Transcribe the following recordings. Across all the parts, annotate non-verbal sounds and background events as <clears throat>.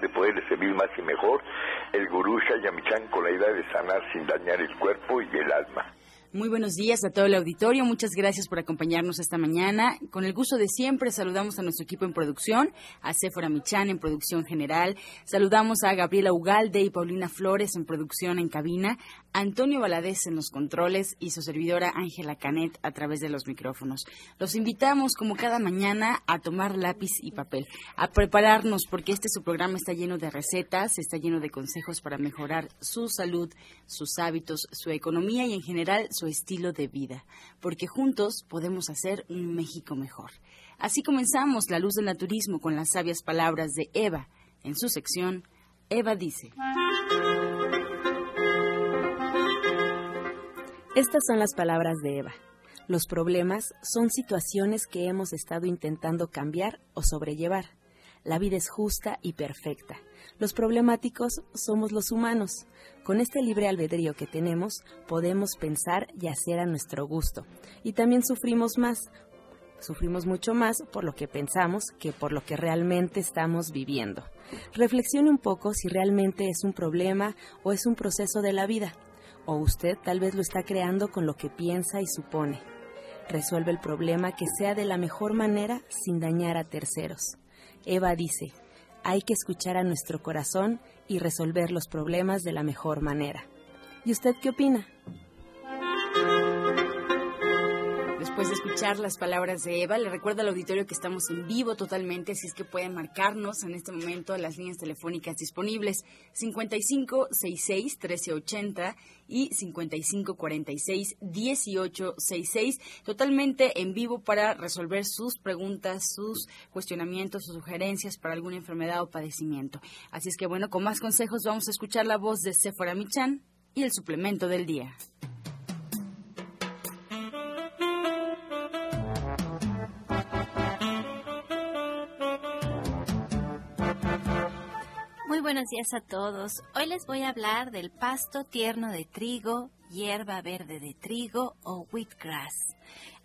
de poderle servir más y mejor, el gurú Shayamichan con la idea de sanar sin dañar el cuerpo y el alma. Muy buenos días a todo el auditorio. Muchas gracias por acompañarnos esta mañana. Con el gusto de siempre saludamos a nuestro equipo en producción, a Sephora Michan en producción general. Saludamos a Gabriela Ugalde y Paulina Flores en producción en cabina, Antonio Valadez en los controles y su servidora Ángela Canet a través de los micrófonos. Los invitamos como cada mañana a tomar lápiz y papel, a prepararnos porque este su programa está lleno de recetas, está lleno de consejos para mejorar su salud, sus hábitos, su economía y en general su estilo de vida, porque juntos podemos hacer un México mejor. Así comenzamos La Luz del Naturismo con las sabias palabras de Eva. En su sección, Eva dice. Estas son las palabras de Eva. Los problemas son situaciones que hemos estado intentando cambiar o sobrellevar. La vida es justa y perfecta. Los problemáticos somos los humanos. Con este libre albedrío que tenemos, podemos pensar y hacer a nuestro gusto. Y también sufrimos más. Sufrimos mucho más por lo que pensamos que por lo que realmente estamos viviendo. Reflexione un poco si realmente es un problema o es un proceso de la vida. O usted tal vez lo está creando con lo que piensa y supone. Resuelve el problema que sea de la mejor manera sin dañar a terceros. Eva dice, hay que escuchar a nuestro corazón y resolver los problemas de la mejor manera. ¿Y usted qué opina? Después de escuchar las palabras de Eva, le recuerdo al auditorio que estamos en vivo totalmente, así es que pueden marcarnos en este momento las líneas telefónicas disponibles 5566-1380 y 5546-1866, totalmente en vivo para resolver sus preguntas, sus cuestionamientos, sus sugerencias para alguna enfermedad o padecimiento. Así es que bueno, con más consejos vamos a escuchar la voz de Sephora Michan y el suplemento del día. Buenos días a todos. Hoy les voy a hablar del pasto tierno de trigo, hierba verde de trigo o wheatgrass.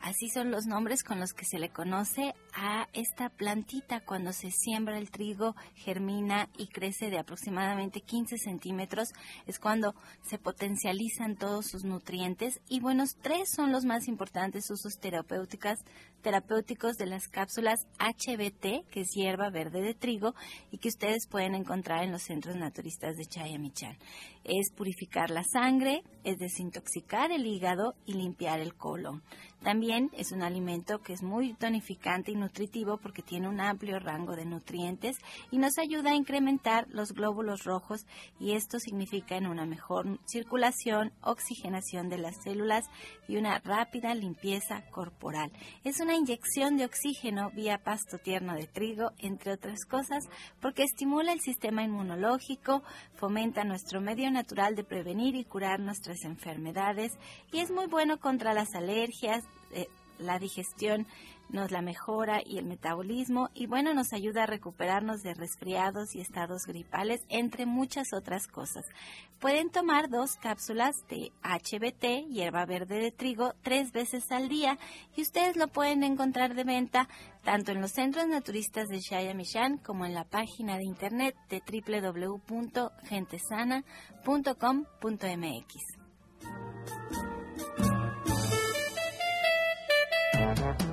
Así son los nombres con los que se le conoce a esta plantita cuando se siembra el trigo, germina y crece de aproximadamente 15 centímetros. Es cuando se potencializan todos sus nutrientes. Y buenos, tres son los más importantes usos terapéuticas, terapéuticos de las cápsulas HBT, que es hierba verde de trigo, y que ustedes pueden encontrar en los centros naturistas de Chayamichán. Es purificar la sangre, es desintoxicar el hígado y limpiar el colon. También es un alimento que es muy tonificante y nutritivo porque tiene un amplio rango de nutrientes y nos ayuda a incrementar los glóbulos rojos y esto significa en una mejor circulación, oxigenación de las células y una rápida limpieza corporal. Es una inyección de oxígeno vía pasto tierno de trigo, entre otras cosas, porque estimula el sistema inmunológico, fomenta nuestro medio natural de prevenir y curar nuestras enfermedades y es muy bueno contra las alergias, eh, la digestión nos la mejora y el metabolismo y bueno, nos ayuda a recuperarnos de resfriados y estados gripales, entre muchas otras cosas. Pueden tomar dos cápsulas de HBT, hierba verde de trigo, tres veces al día y ustedes lo pueden encontrar de venta tanto en los centros naturistas de Shayamishan como en la página de internet de www.gentesana.com.mx. Thank you.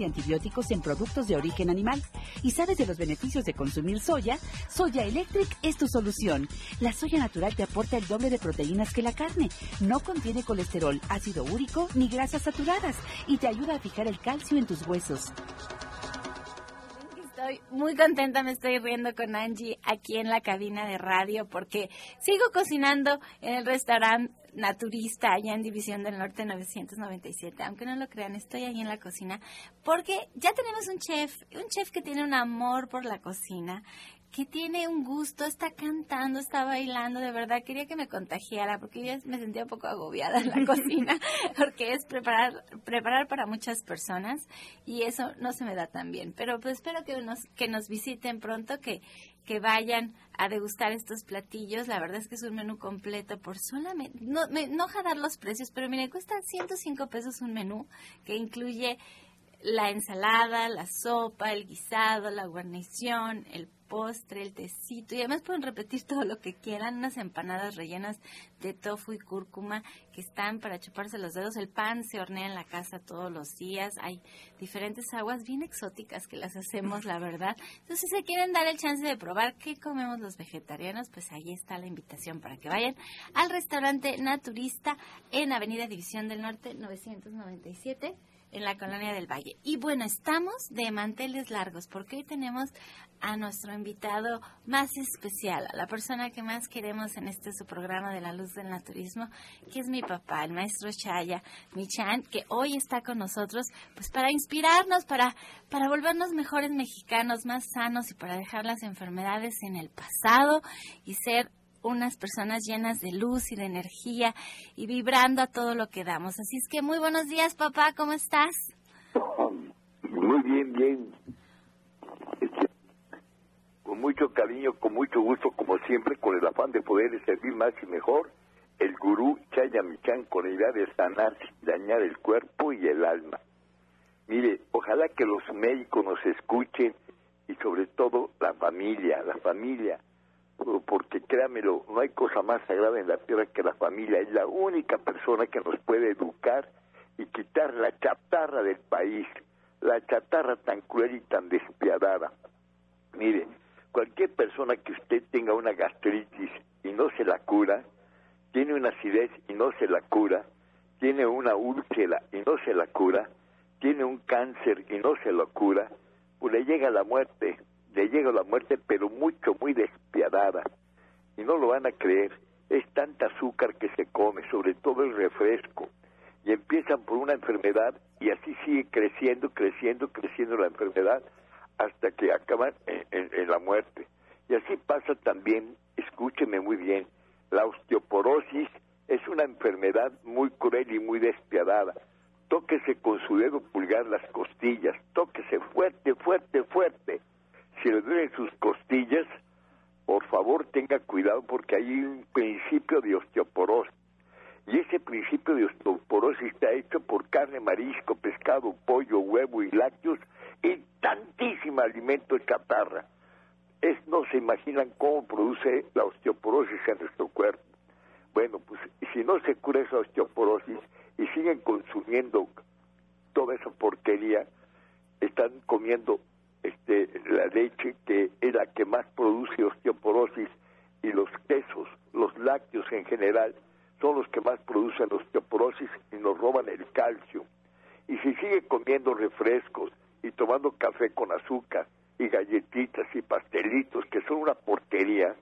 y antibióticos en productos de origen animal y sabes de los beneficios de consumir soya, Soya Electric es tu solución. La soya natural te aporta el doble de proteínas que la carne. No contiene colesterol, ácido úrico ni grasas saturadas y te ayuda a fijar el calcio en tus huesos. Estoy muy contenta, me estoy riendo con Angie aquí en la cabina de radio porque sigo cocinando en el restaurante naturista allá en División del Norte 997. Aunque no lo crean, estoy ahí en la cocina porque ya tenemos un chef, un chef que tiene un amor por la cocina que tiene un gusto, está cantando, está bailando, de verdad quería que me contagiara porque yo me sentía un poco agobiada en la <laughs> cocina porque es preparar preparar para muchas personas y eso no se me da tan bien, pero pues espero que nos que nos visiten pronto, que que vayan a degustar estos platillos. La verdad es que es un menú completo por solamente, no me enoja dar los precios, pero mire, cuesta 105 pesos un menú que incluye la ensalada, la sopa, el guisado, la guarnición, el postre, el tecito y además pueden repetir todo lo que quieran, unas empanadas rellenas de tofu y cúrcuma que están para chuparse los dedos, el pan se hornea en la casa todos los días, hay diferentes aguas bien exóticas que las hacemos, la verdad. Entonces, si se quieren dar el chance de probar qué comemos los vegetarianos, pues ahí está la invitación para que vayan al restaurante Naturista en Avenida División del Norte 997 en la colonia del Valle. Y bueno, estamos de manteles largos porque hoy tenemos a nuestro invitado más especial, a la persona que más queremos en este su programa de la luz del naturismo, que es mi papá, el maestro Chaya Michan, que hoy está con nosotros pues para inspirarnos, para, para volvernos mejores mexicanos, más sanos y para dejar las enfermedades en el pasado y ser unas personas llenas de luz y de energía y vibrando a todo lo que damos. Así es que muy buenos días, papá, ¿cómo estás? Muy bien, bien. Con mucho cariño, con mucho gusto, como siempre, con el afán de poder servir más y mejor, el gurú Chayamichan con la idea de sanar dañar el cuerpo y el alma. Mire, ojalá que los médicos nos escuchen y sobre todo la familia, la familia porque créamelo, no hay cosa más sagrada en la tierra que la familia, es la única persona que nos puede educar y quitar la chatarra del país, la chatarra tan cruel y tan despiadada. Mire, cualquier persona que usted tenga una gastritis y no se la cura, tiene una acidez y no se la cura, tiene una úlcera y no se la cura, tiene un cáncer y no se lo cura, pues le llega la muerte, le llega la muerte, pero mucho, muy despiadada. Y no lo van a creer, es tanta azúcar que se come, sobre todo el refresco. Y empiezan por una enfermedad y así sigue creciendo, creciendo, creciendo la enfermedad hasta que acaban en, en la muerte. Y así pasa también, escúcheme muy bien, la osteoporosis es una enfermedad muy cruel y muy despiadada. Tóquese con su dedo pulgar las costillas, tóquese fuerte, fuerte, fuerte si le duelen sus costillas, por favor tenga cuidado porque hay un principio de osteoporosis. Y ese principio de osteoporosis está hecho por carne, marisco, pescado, pollo, huevo y lácteos y tantísimo alimento chatarra. Es, no se imaginan cómo produce la osteoporosis en nuestro cuerpo. Bueno, pues si no se cura esa osteoporosis y siguen consumiendo toda esa porquería, están comiendo este, la leche que es la que más produce osteoporosis y los quesos, los lácteos en general, son los que más producen osteoporosis y nos roban el calcio. Y si sigue comiendo refrescos y tomando café con azúcar y galletitas y pastelitos, que son una porquería,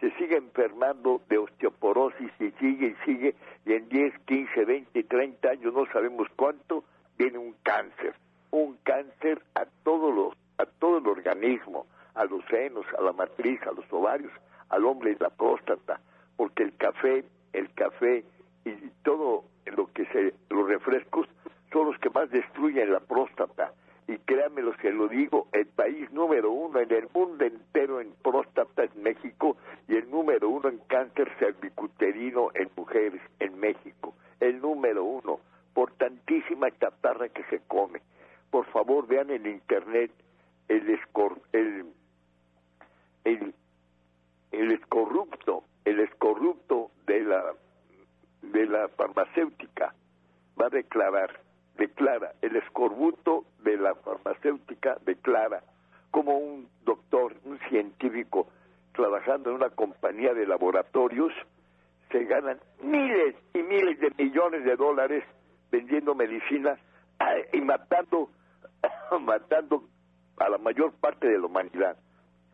se sigue enfermando de osteoporosis y sigue y sigue, y en 10, 15, 20, 30 años, no sabemos cuánto, viene un cáncer. Un cáncer a todos los a todo el organismo, a los senos, a la matriz, a los ovarios, al hombre y la próstata, porque el café, el café y todo lo que se, los refrescos son los que más destruyen la próstata y créanmelo, se lo digo, el país número uno en el mundo entero en próstata es México y el número uno en cáncer cervicuterino en mujeres en México. El número uno, por tantísima chatarra que se come. Por favor, vean en internet el, escor, el, el, el escorrupto, el escorrupto de la, de la farmacéutica va a declarar, declara, el escorbuto de la farmacéutica declara como un doctor, un científico, trabajando en una compañía de laboratorios, se ganan miles y miles de millones de dólares vendiendo medicina ah, y matando, <coughs> matando a la mayor parte de la humanidad.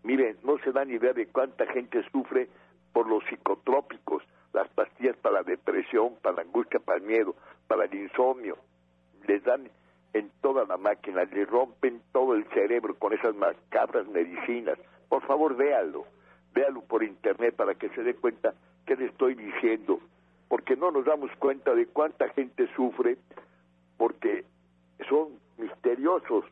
Miren, no se dan idea de cuánta gente sufre por los psicotrópicos, las pastillas para la depresión, para la angustia, para el miedo, para el insomnio. Les dan en toda la máquina, le rompen todo el cerebro con esas macabras medicinas. Por favor, véalo, véalo por internet para que se dé cuenta que le estoy diciendo, porque no nos damos cuenta de cuánta gente sufre, porque son misteriosos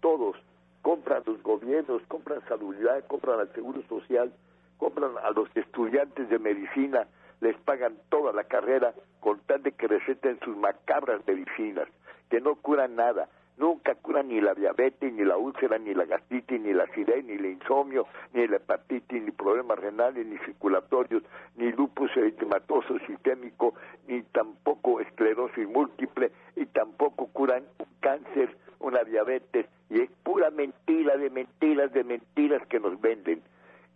todos, compran los gobiernos, compran salubridad, compran al Seguro Social, compran a los estudiantes de medicina, les pagan toda la carrera con tal de que receten sus macabras medicinas, que no curan nada, nunca curan ni la diabetes, ni la úlcera, ni la gastritis, ni la acidez, ni el insomnio, ni la hepatitis, ni problemas renales, ni circulatorios, ni lupus eritematoso sistémico, ni tampoco esclerosis múltiple, y tampoco curan cáncer, una diabetes, y es pura mentira de mentiras de mentiras que nos venden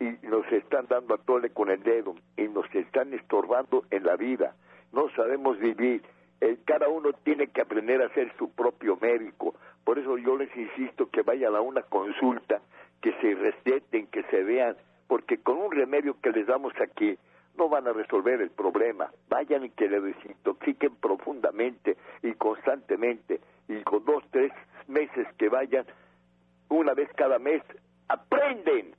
y nos están dando a tole con el dedo y nos están estorbando en la vida. No sabemos vivir. El, cada uno tiene que aprender a ser su propio médico. Por eso yo les insisto que vayan a una consulta, que se receten, que se vean, porque con un remedio que les damos aquí no van a resolver el problema. Vayan y que le desintoxiquen profundamente y constantemente. Y con dos, tres meses que vayan, una vez cada mes, aprenden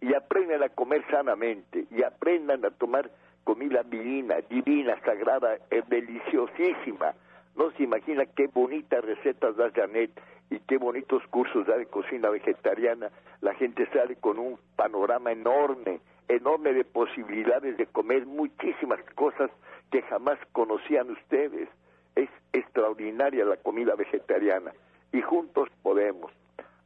y aprendan a comer sanamente y aprendan a tomar comida divina, divina, sagrada, es deliciosísima. No se imagina qué bonitas recetas da Janet y qué bonitos cursos da de cocina vegetariana. La gente sale con un panorama enorme, enorme de posibilidades de comer muchísimas cosas que jamás conocían ustedes. Es extraordinaria la comida vegetariana y juntos podemos.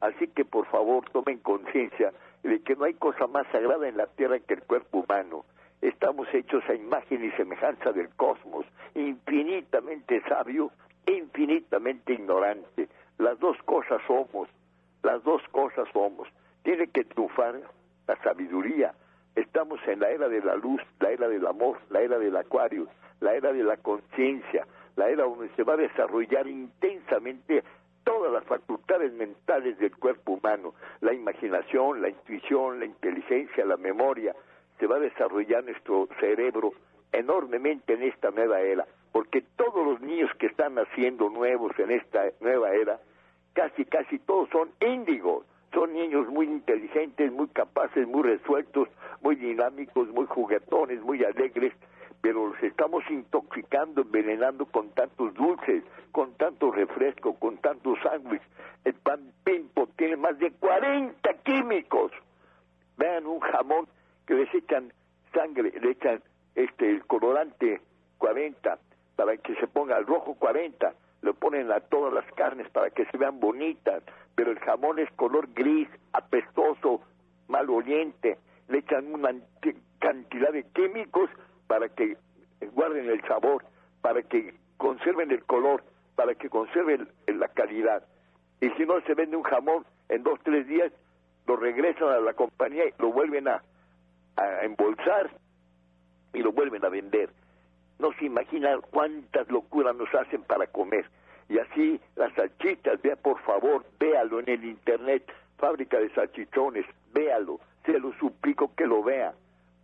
Así que por favor tomen conciencia de que no hay cosa más sagrada en la tierra que el cuerpo humano. Estamos hechos a imagen y semejanza del cosmos, infinitamente sabio e infinitamente ignorante. Las dos cosas somos, las dos cosas somos. Tiene que triunfar la sabiduría. Estamos en la era de la luz, la era del amor, la era del acuario, la era de la conciencia, la era donde se va a desarrollar intensamente todas las facultades mentales del cuerpo humano, la imaginación, la intuición, la inteligencia, la memoria, se va a desarrollar nuestro cerebro enormemente en esta nueva era, porque todos los niños que están naciendo nuevos en esta nueva era, casi, casi todos son índigos, son niños muy inteligentes, muy capaces, muy resueltos, muy dinámicos, muy juguetones, muy alegres, pero los estamos intoxicando, envenenando con tantos dulces, con tanto refresco, con tantos sándwiches. El pan pimpo tiene más de 40 químicos. Vean un jamón que les echan sangre, le echan este el colorante 40 para que se ponga el rojo 40, lo ponen a todas las carnes para que se vean bonitas, pero el jamón es color gris, apestoso, maloliente, le echan una cantidad de químicos para que guarden el sabor, para que conserven el color, para que conserven la calidad. Y si no se vende un jamón en dos, tres días, lo regresan a la compañía y lo vuelven a embolsar y lo vuelven a vender. No se imagina cuántas locuras nos hacen para comer. Y así las salchichas, vea por favor, véalo en el internet, fábrica de salchichones, véalo, se lo suplico que lo vea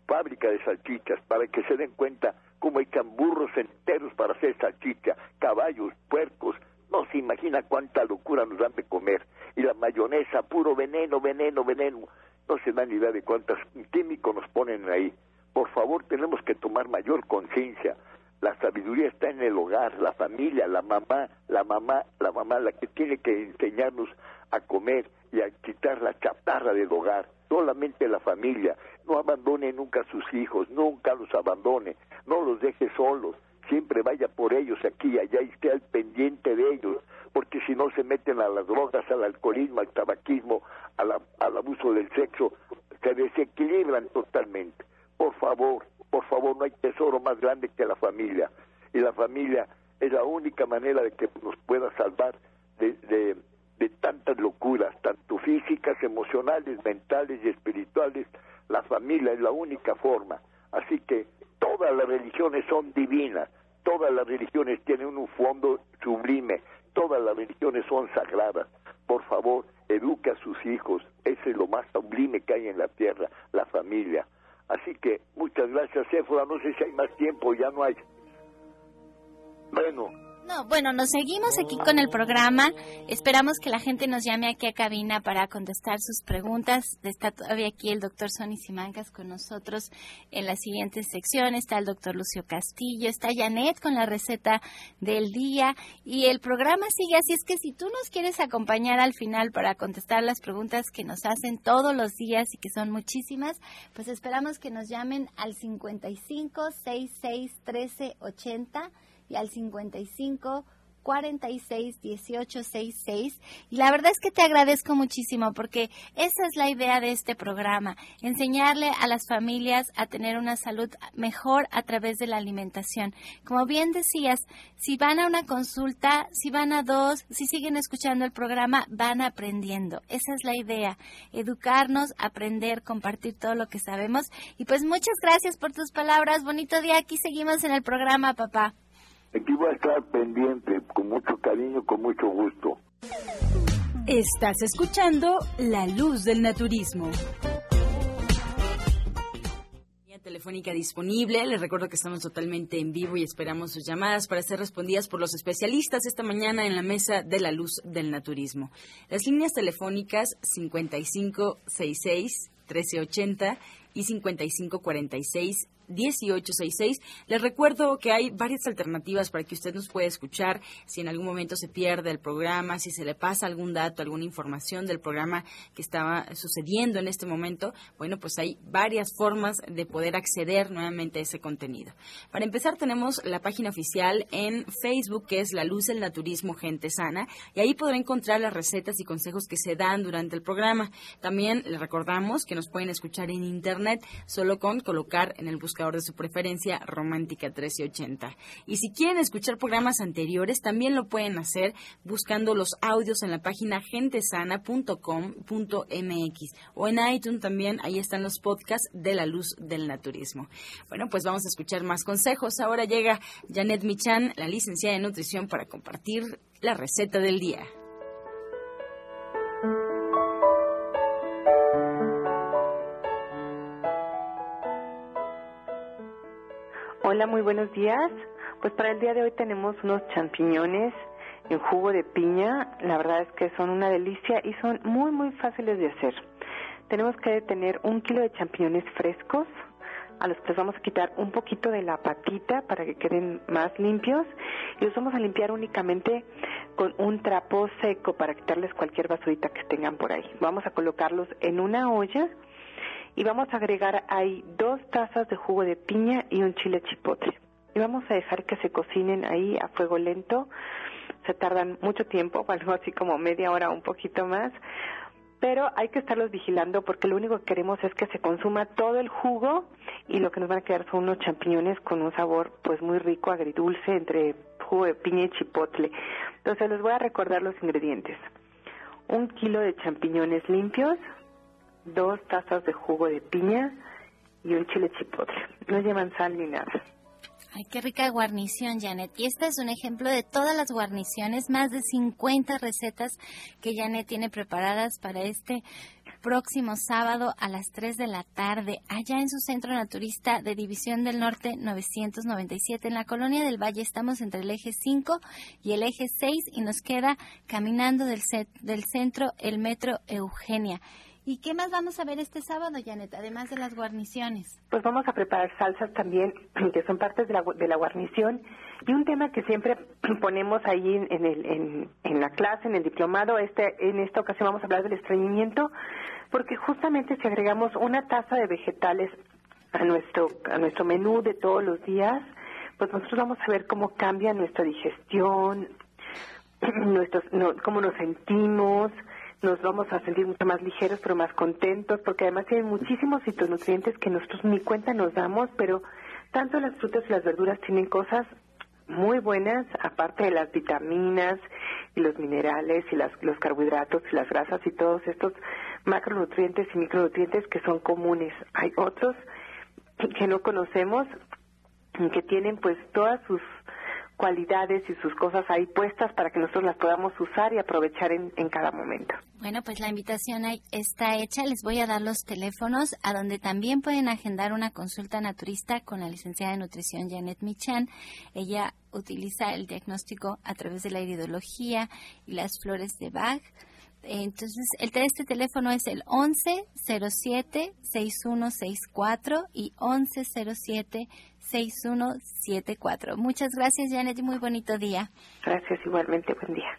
fábrica de salchichas para que se den cuenta cómo hay burros enteros para hacer salchicha, caballos, puercos, no se imagina cuánta locura nos dan de comer. Y la mayonesa, puro veneno, veneno, veneno. No se dan idea de cuántos químicos nos ponen ahí. Por favor, tenemos que tomar mayor conciencia. La sabiduría está en el hogar, la familia, la mamá, la mamá, la mamá la que tiene que enseñarnos a comer y a quitar la chatarra del hogar, solamente la familia. No abandone nunca a sus hijos, nunca los abandone, no los deje solos, siempre vaya por ellos aquí y allá y esté al pendiente de ellos, porque si no se meten a las drogas, al alcoholismo, al tabaquismo, al abuso del sexo, se desequilibran totalmente. Por favor, por favor, no hay tesoro más grande que la familia. Y la familia es la única manera de que nos pueda salvar de, de, tantas locuras, tanto físicas, emocionales, mentales y espirituales. La familia es la única forma. Así que todas las religiones son divinas, todas las religiones tienen un fondo sublime, todas las religiones son sagradas. Por favor, eduque a sus hijos, ese es lo más sublime que hay en la tierra, la familia. Así que muchas gracias, Éfora. No sé si hay más tiempo, ya no hay. Bueno, no, bueno, nos seguimos aquí con el programa. Esperamos que la gente nos llame aquí a cabina para contestar sus preguntas. Está todavía aquí el doctor Sonny Simancas con nosotros en la siguiente sección. Está el doctor Lucio Castillo, está Janet con la receta del día y el programa sigue así. Es que si tú nos quieres acompañar al final para contestar las preguntas que nos hacen todos los días y que son muchísimas, pues esperamos que nos llamen al 55 66 13 80 y al 55 46 18 66 y la verdad es que te agradezco muchísimo porque esa es la idea de este programa, enseñarle a las familias a tener una salud mejor a través de la alimentación. Como bien decías, si van a una consulta, si van a dos, si siguen escuchando el programa, van aprendiendo. Esa es la idea, educarnos, aprender, compartir todo lo que sabemos y pues muchas gracias por tus palabras. Bonito día, aquí seguimos en el programa, papá. Aquí voy a estar pendiente, con mucho cariño, con mucho gusto. Estás escuchando La Luz del Naturismo telefónica disponible. Les recuerdo que estamos totalmente en vivo y esperamos sus llamadas para ser respondidas por los especialistas esta mañana en la mesa de la luz del naturismo. Las líneas telefónicas 5566 1380 y 5546 1866. Les recuerdo que hay varias alternativas para que usted nos pueda escuchar si en algún momento se pierde el programa, si se le pasa algún dato, alguna información del programa que estaba sucediendo en este momento. Bueno, pues hay varias formas de poder acceder nuevamente a ese contenido. Para empezar, tenemos la página oficial en Facebook, que es La Luz del Naturismo Gente Sana, y ahí podrá encontrar las recetas y consejos que se dan durante el programa. También les recordamos que nos pueden escuchar en Internet solo con colocar en el buscador de su preferencia, Romántica 1380. Y si quieren escuchar programas anteriores, también lo pueden hacer buscando los audios en la página gentesana.com.mx o en iTunes también, ahí están los podcasts de la luz del naturismo. Bueno, pues vamos a escuchar más consejos. Ahora llega Janet Michan, la licenciada en nutrición, para compartir la receta del día. Hola, muy buenos días. Pues para el día de hoy tenemos unos champiñones en jugo de piña. La verdad es que son una delicia y son muy, muy fáciles de hacer. Tenemos que tener un kilo de champiñones frescos, a los que les vamos a quitar un poquito de la patita para que queden más limpios y los vamos a limpiar únicamente con un trapo seco para quitarles cualquier basurita que tengan por ahí. Vamos a colocarlos en una olla y vamos a agregar ahí dos tazas de jugo de piña y un chile chipotle. Y vamos a dejar que se cocinen ahí a fuego lento. Se tardan mucho tiempo, <laughs> algo así como media hora o un poquito más. Pero hay que estarlos vigilando porque lo único que queremos es que se consuma todo el jugo y lo que nos van a quedar son unos champiñones con un sabor pues muy rico, agridulce, entre jugo de piña y chipotle. Entonces les voy a recordar los ingredientes. Un kilo de champiñones limpios, dos tazas de jugo de piña y un chile chipotle. No llevan sal ni nada. Ay, qué rica guarnición, Janet. Y este es un ejemplo de todas las guarniciones, más de 50 recetas que Janet tiene preparadas para este próximo sábado a las 3 de la tarde, allá en su centro naturista de División del Norte 997, en la colonia del Valle. Estamos entre el eje 5 y el eje 6 y nos queda caminando del, del centro el metro Eugenia. ¿Y qué más vamos a ver este sábado, Janet, además de las guarniciones? Pues vamos a preparar salsas también, <clears throat> que son partes de la, de la guarnición. Y un tema que siempre <clears throat> ponemos ahí en, el, en, en la clase, en el diplomado, este, en esta ocasión vamos a hablar del estreñimiento, porque justamente si agregamos una taza de vegetales a nuestro, a nuestro menú de todos los días, pues nosotros vamos a ver cómo cambia nuestra digestión, <clears throat> nuestros, cómo nos sentimos, nos vamos a sentir mucho más ligeros, pero más contentos, porque además tienen muchísimos fitonutrientes que nosotros ni cuenta nos damos, pero tanto las frutas y las verduras tienen cosas muy buenas, aparte de las vitaminas y los minerales y las, los carbohidratos y las grasas y todos estos macronutrientes y micronutrientes que son comunes. Hay otros que no conocemos que tienen pues todas sus cualidades y sus cosas ahí puestas para que nosotros las podamos usar y aprovechar en, en cada momento. Bueno, pues la invitación está hecha. Les voy a dar los teléfonos a donde también pueden agendar una consulta naturista con la licenciada de nutrición Janet Michan. Ella utiliza el diagnóstico a través de la iridología y las flores de Bach. Entonces, el este teléfono es el 1107-6164 y 1107-6174. Muchas gracias, Janet, muy bonito día. Gracias, igualmente, buen día.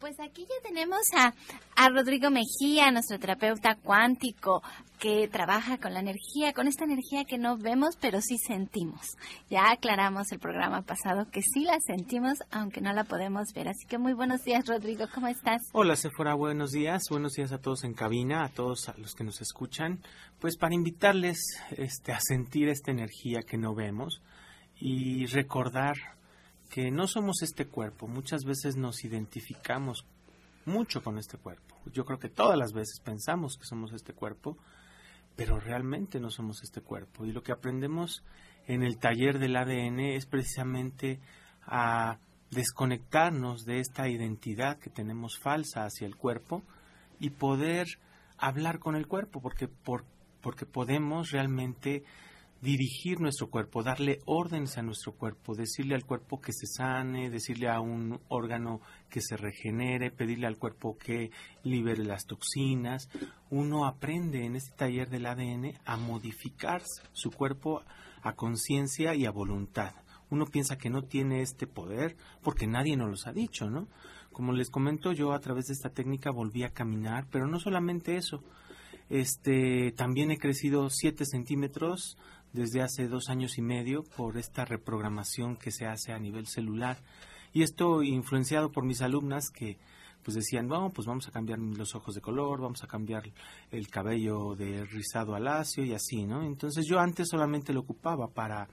Pues aquí ya tenemos a, a, Rodrigo Mejía, nuestro terapeuta cuántico, que trabaja con la energía, con esta energía que no vemos, pero sí sentimos. Ya aclaramos el programa pasado que sí la sentimos, aunque no la podemos ver. Así que muy buenos días, Rodrigo, ¿cómo estás? Hola, Sephora, buenos días. Buenos días a todos en cabina, a todos a los que nos escuchan. Pues para invitarles este, a sentir esta energía que no vemos y recordar que no somos este cuerpo. Muchas veces nos identificamos mucho con este cuerpo. Yo creo que todas las veces pensamos que somos este cuerpo, pero realmente no somos este cuerpo. Y lo que aprendemos en el taller del ADN es precisamente a desconectarnos de esta identidad que tenemos falsa hacia el cuerpo y poder hablar con el cuerpo, porque, por, porque podemos realmente dirigir nuestro cuerpo, darle órdenes a nuestro cuerpo, decirle al cuerpo que se sane, decirle a un órgano que se regenere, pedirle al cuerpo que libere las toxinas. Uno aprende en este taller del ADN a modificar su cuerpo a conciencia y a voluntad. Uno piensa que no tiene este poder porque nadie nos los ha dicho, ¿no? Como les comento, yo a través de esta técnica volví a caminar, pero no solamente eso. Este, también he crecido 7 centímetros desde hace dos años y medio por esta reprogramación que se hace a nivel celular. Y esto influenciado por mis alumnas que pues decían, pues vamos a cambiar los ojos de color, vamos a cambiar el cabello de rizado a lacio y así, ¿no? Entonces yo antes solamente lo ocupaba para,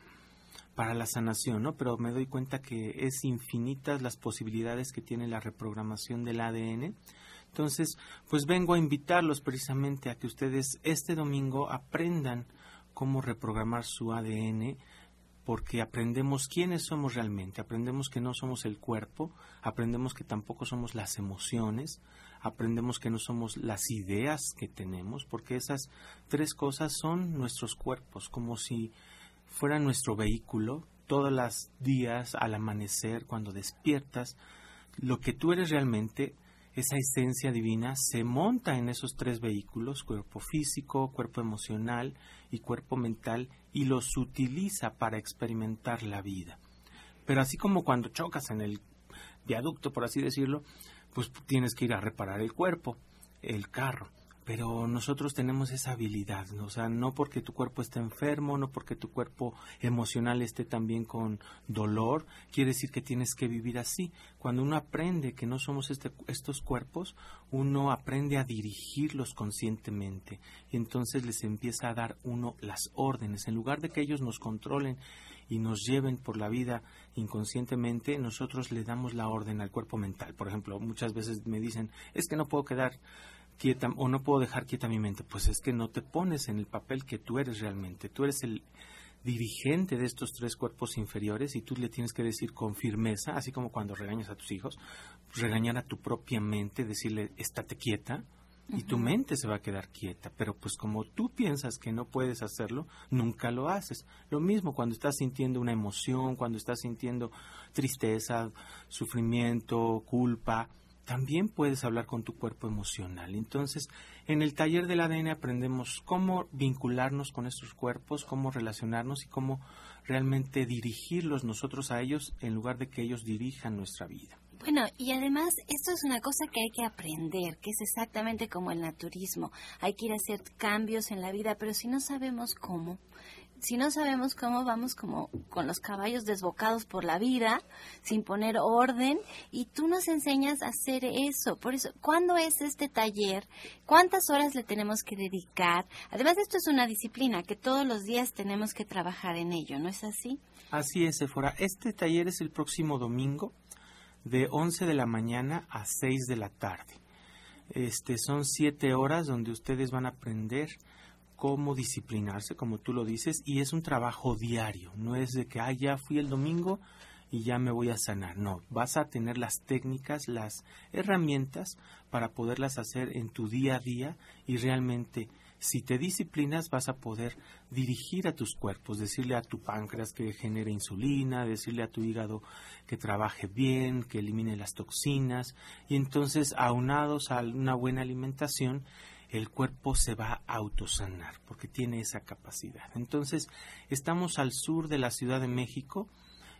para la sanación, ¿no? Pero me doy cuenta que es infinitas las posibilidades que tiene la reprogramación del ADN. Entonces, pues vengo a invitarlos precisamente a que ustedes este domingo aprendan cómo reprogramar su ADN porque aprendemos quiénes somos realmente, aprendemos que no somos el cuerpo, aprendemos que tampoco somos las emociones, aprendemos que no somos las ideas que tenemos, porque esas tres cosas son nuestros cuerpos, como si fuera nuestro vehículo, todos los días al amanecer, cuando despiertas, lo que tú eres realmente esa esencia divina se monta en esos tres vehículos, cuerpo físico, cuerpo emocional y cuerpo mental, y los utiliza para experimentar la vida. Pero así como cuando chocas en el viaducto, por así decirlo, pues tienes que ir a reparar el cuerpo, el carro pero nosotros tenemos esa habilidad, o sea, no porque tu cuerpo esté enfermo, no porque tu cuerpo emocional esté también con dolor, quiere decir que tienes que vivir así. Cuando uno aprende que no somos este, estos cuerpos, uno aprende a dirigirlos conscientemente y entonces les empieza a dar uno las órdenes. En lugar de que ellos nos controlen y nos lleven por la vida inconscientemente, nosotros le damos la orden al cuerpo mental. Por ejemplo, muchas veces me dicen, es que no puedo quedar quieta o no puedo dejar quieta mi mente. Pues es que no te pones en el papel que tú eres realmente. Tú eres el dirigente de estos tres cuerpos inferiores y tú le tienes que decir con firmeza, así como cuando regañas a tus hijos, regañar a tu propia mente, decirle, estate quieta, y tu mente se va a quedar quieta, pero pues como tú piensas que no puedes hacerlo, nunca lo haces. Lo mismo cuando estás sintiendo una emoción, cuando estás sintiendo tristeza, sufrimiento, culpa, también puedes hablar con tu cuerpo emocional. Entonces, en el taller del ADN aprendemos cómo vincularnos con estos cuerpos, cómo relacionarnos y cómo realmente dirigirlos nosotros a ellos en lugar de que ellos dirijan nuestra vida. Bueno, y además esto es una cosa que hay que aprender, que es exactamente como el naturismo. Hay que ir a hacer cambios en la vida, pero si no sabemos cómo, si no sabemos cómo vamos como con los caballos desbocados por la vida, sin poner orden, y tú nos enseñas a hacer eso. Por eso, ¿cuándo es este taller? ¿Cuántas horas le tenemos que dedicar? Además, esto es una disciplina que todos los días tenemos que trabajar en ello, ¿no es así? Así es, Sephora. Este taller es el próximo domingo de 11 de la mañana a 6 de la tarde. Este, son siete horas donde ustedes van a aprender cómo disciplinarse, como tú lo dices, y es un trabajo diario, no es de que, ah, ya fui el domingo y ya me voy a sanar, no, vas a tener las técnicas, las herramientas para poderlas hacer en tu día a día y realmente si te disciplinas vas a poder dirigir a tus cuerpos, decirle a tu páncreas que genere insulina, decirle a tu hígado que trabaje bien, que elimine las toxinas y entonces aunados a una buena alimentación el cuerpo se va a autosanar porque tiene esa capacidad. Entonces, estamos al sur de la Ciudad de México,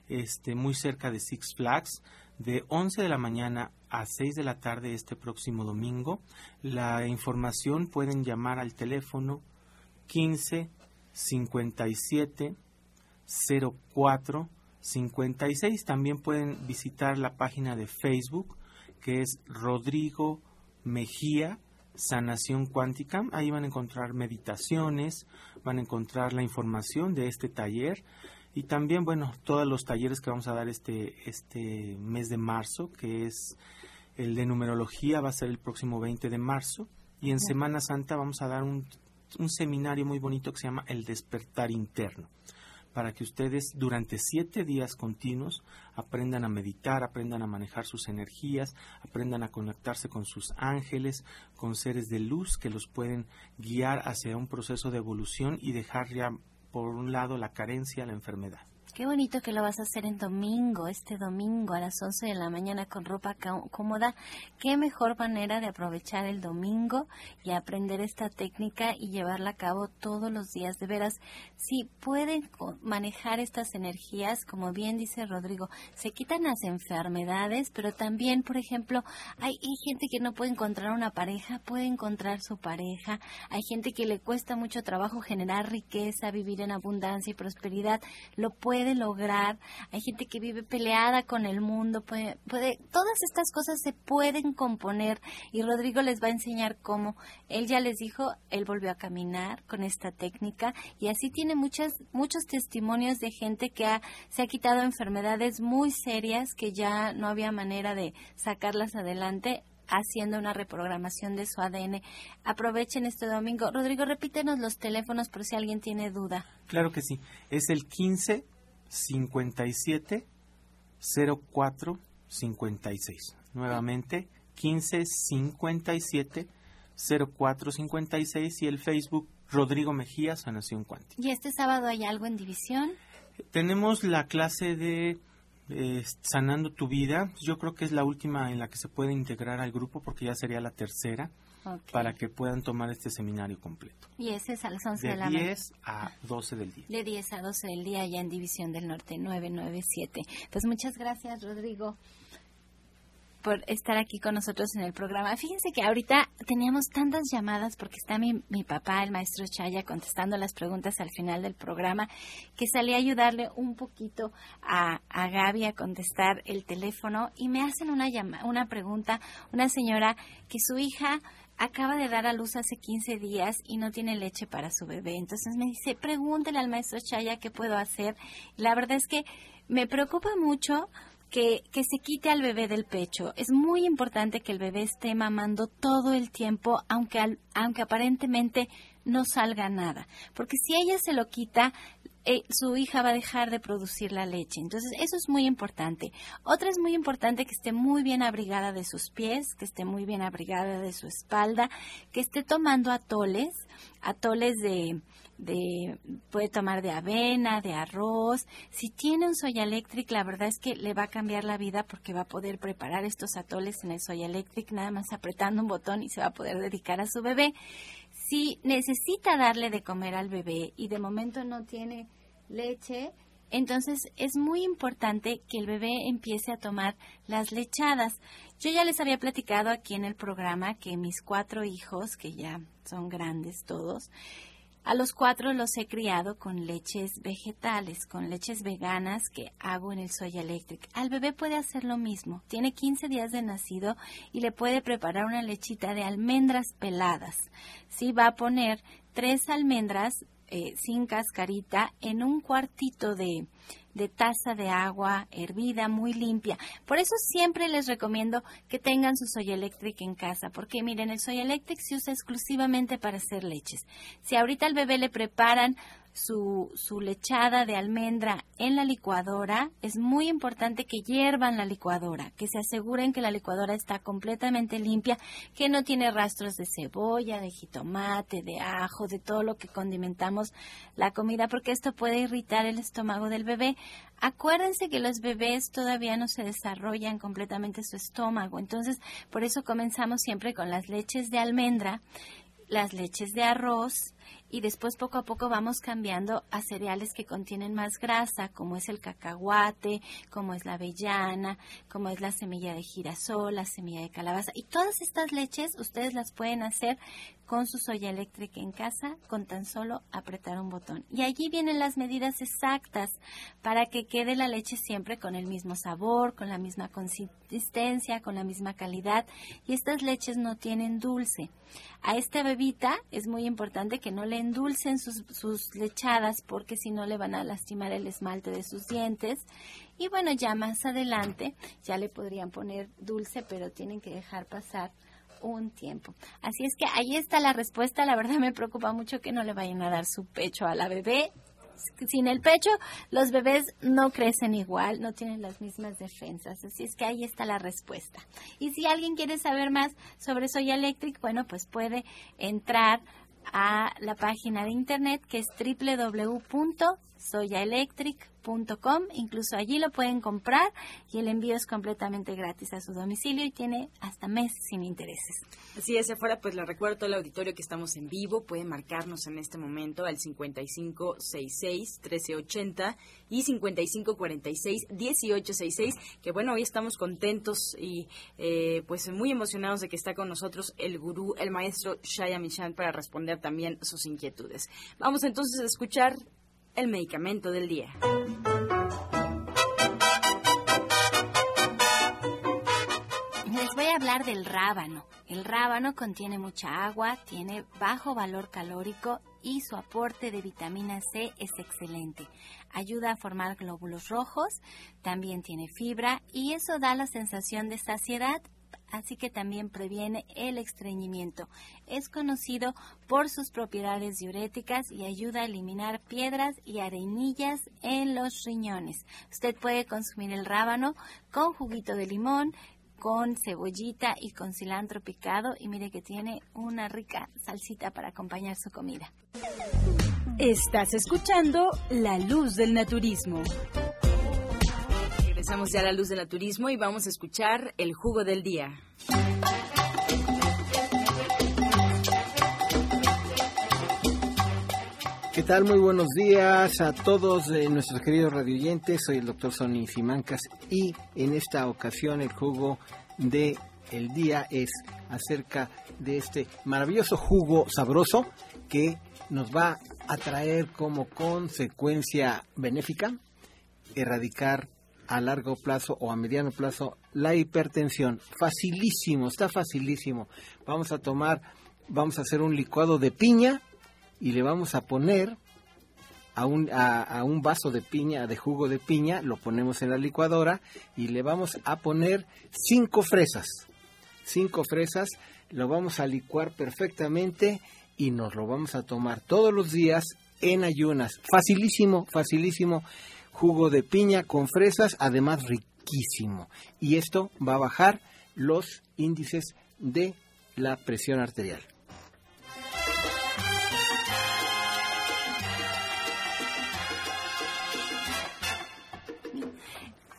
este, muy cerca de Six Flags, de 11 de la mañana a 6 de la tarde este próximo domingo. La información pueden llamar al teléfono 15 57 04 56. También pueden visitar la página de Facebook que es Rodrigo Mejía Sanación Cuántica. Ahí van a encontrar meditaciones, van a encontrar la información de este taller y también, bueno, todos los talleres que vamos a dar este, este mes de marzo, que es el de numerología, va a ser el próximo 20 de marzo. Y en Semana Santa vamos a dar un, un seminario muy bonito que se llama El despertar interno para que ustedes durante siete días continuos aprendan a meditar, aprendan a manejar sus energías, aprendan a conectarse con sus ángeles, con seres de luz que los pueden guiar hacia un proceso de evolución y dejar ya por un lado la carencia, la enfermedad. Qué bonito que lo vas a hacer en domingo, este domingo a las 11 de la mañana con ropa cómoda. Qué mejor manera de aprovechar el domingo y aprender esta técnica y llevarla a cabo todos los días. De veras, si pueden manejar estas energías, como bien dice Rodrigo, se quitan las enfermedades, pero también, por ejemplo, hay, hay gente que no puede encontrar una pareja, puede encontrar su pareja. Hay gente que le cuesta mucho trabajo generar riqueza, vivir en abundancia y prosperidad. Lo puede lograr, hay gente que vive peleada con el mundo, puede, puede, todas estas cosas se pueden componer y Rodrigo les va a enseñar cómo. Él ya les dijo, él volvió a caminar con esta técnica y así tiene muchas, muchos testimonios de gente que ha, se ha quitado enfermedades muy serias que ya no había manera de sacarlas adelante haciendo una reprogramación de su ADN. Aprovechen este domingo. Rodrigo, repítenos los teléfonos por si alguien tiene duda. Claro que sí. Es el 15 57 04 56. Nuevamente, 15 57 04 56 y el Facebook Rodrigo Mejía Sanación Cuántica. ¿Y este sábado hay algo en división? Tenemos la clase de eh, Sanando tu vida. Yo creo que es la última en la que se puede integrar al grupo porque ya sería la tercera para que puedan tomar este seminario completo. Y ese es a las 11 de, de la mañana. De 10 a 12 del día. De 10 a 12 del día, ya en División del Norte 997. Pues muchas gracias, Rodrigo por estar aquí con nosotros en el programa. Fíjense que ahorita teníamos tantas llamadas porque está mi, mi papá, el maestro Chaya, contestando las preguntas al final del programa, que salí a ayudarle un poquito a, a Gaby a contestar el teléfono y me hacen una, llama, una pregunta, una señora que su hija acaba de dar a luz hace 15 días y no tiene leche para su bebé. Entonces me dice, pregúntele al maestro Chaya qué puedo hacer. La verdad es que me preocupa mucho que, que se quite al bebé del pecho. Es muy importante que el bebé esté mamando todo el tiempo, aunque, al- aunque aparentemente no salga nada. Porque si ella se lo quita, eh, su hija va a dejar de producir la leche. Entonces, eso es muy importante. Otra es muy importante que esté muy bien abrigada de sus pies, que esté muy bien abrigada de su espalda, que esté tomando atoles, atoles de, de puede tomar de avena, de arroz. Si tiene un Soya Electric, la verdad es que le va a cambiar la vida porque va a poder preparar estos atoles en el Soya Electric nada más apretando un botón y se va a poder dedicar a su bebé. Si necesita darle de comer al bebé y de momento no tiene leche, entonces es muy importante que el bebé empiece a tomar las lechadas. Yo ya les había platicado aquí en el programa que mis cuatro hijos, que ya son grandes todos, a los cuatro los he criado con leches vegetales, con leches veganas que hago en el Soya Electric. Al bebé puede hacer lo mismo. Tiene 15 días de nacido y le puede preparar una lechita de almendras peladas. Sí, va a poner tres almendras eh, sin cascarita en un cuartito de, de taza de agua hervida muy limpia. Por eso siempre les recomiendo que tengan su Soya Electric en casa, porque miren, el Soya Electric se usa exclusivamente para hacer leches. Si ahorita al bebé le preparan su, su lechada de almendra en la licuadora, es muy importante que hiervan la licuadora, que se aseguren que la licuadora está completamente limpia, que no tiene rastros de cebolla, de jitomate, de ajo, de todo lo que condimentamos la comida, porque esto puede irritar el estómago del bebé. Acuérdense que los bebés todavía no se desarrollan completamente su estómago, entonces por eso comenzamos siempre con las leches de almendra, las leches de arroz, y después poco a poco vamos cambiando a cereales que contienen más grasa, como es el cacahuate, como es la avellana, como es la semilla de girasol, la semilla de calabaza. Y todas estas leches ustedes las pueden hacer con su soya eléctrica en casa con tan solo apretar un botón. Y allí vienen las medidas exactas para que quede la leche siempre con el mismo sabor, con la misma consistencia, con la misma calidad. Y estas leches no tienen dulce. A esta bebita es muy importante que no le endulcen sus, sus lechadas porque si no le van a lastimar el esmalte de sus dientes. Y bueno, ya más adelante ya le podrían poner dulce, pero tienen que dejar pasar un tiempo. Así es que ahí está la respuesta. La verdad me preocupa mucho que no le vayan a dar su pecho a la bebé. Sin el pecho, los bebés no crecen igual, no tienen las mismas defensas. Así es que ahí está la respuesta. Y si alguien quiere saber más sobre Soya Electric, bueno, pues puede entrar a la página de internet que es www.soyaelectric.com. Incluso allí lo pueden comprar y el envío es completamente gratis a su domicilio y tiene hasta meses sin intereses. Así es, afuera pues le recuerdo a todo el auditorio que estamos en vivo, pueden marcarnos en este momento al 5566-1380 y 5546-1866, que bueno, hoy estamos contentos y eh, pues muy emocionados de que está con nosotros el gurú, el maestro Shaya Michan para responder también sus inquietudes. Vamos entonces a escuchar el medicamento del día. Les voy a hablar del rábano. El rábano contiene mucha agua, tiene bajo valor calórico y su aporte de vitamina C es excelente. Ayuda a formar glóbulos rojos, también tiene fibra y eso da la sensación de saciedad, así que también previene el estreñimiento. Es conocido por sus propiedades diuréticas y ayuda a eliminar piedras y arenillas en los riñones. Usted puede consumir el rábano con juguito de limón, con cebollita y con cilantro picado y mire que tiene una rica salsita para acompañar su comida. Estás escuchando La Luz del Naturismo. Regresamos ya a La Luz del Naturismo y vamos a escuchar el jugo del día. ¿Qué tal? Muy buenos días a todos eh, nuestros queridos radioyentes. Soy el doctor Sonny Simancas y en esta ocasión el jugo de día es acerca de este maravilloso jugo sabroso que nos va a traer como consecuencia benéfica erradicar a largo plazo o a mediano plazo la hipertensión. Facilísimo, está facilísimo. Vamos a tomar, vamos a hacer un licuado de piña y le vamos a poner a un, a, un vaso de piña, de jugo de piña, lo ponemos en la licuadora y le vamos a poner cinco fresas. Cinco fresas, lo vamos a licuar perfectamente y nos lo vamos a tomar todos los días en ayunas. Facilísimo, facilísimo. Jugo de piña con fresas, además riquísimo. Y esto va a bajar los índices de la presión arterial.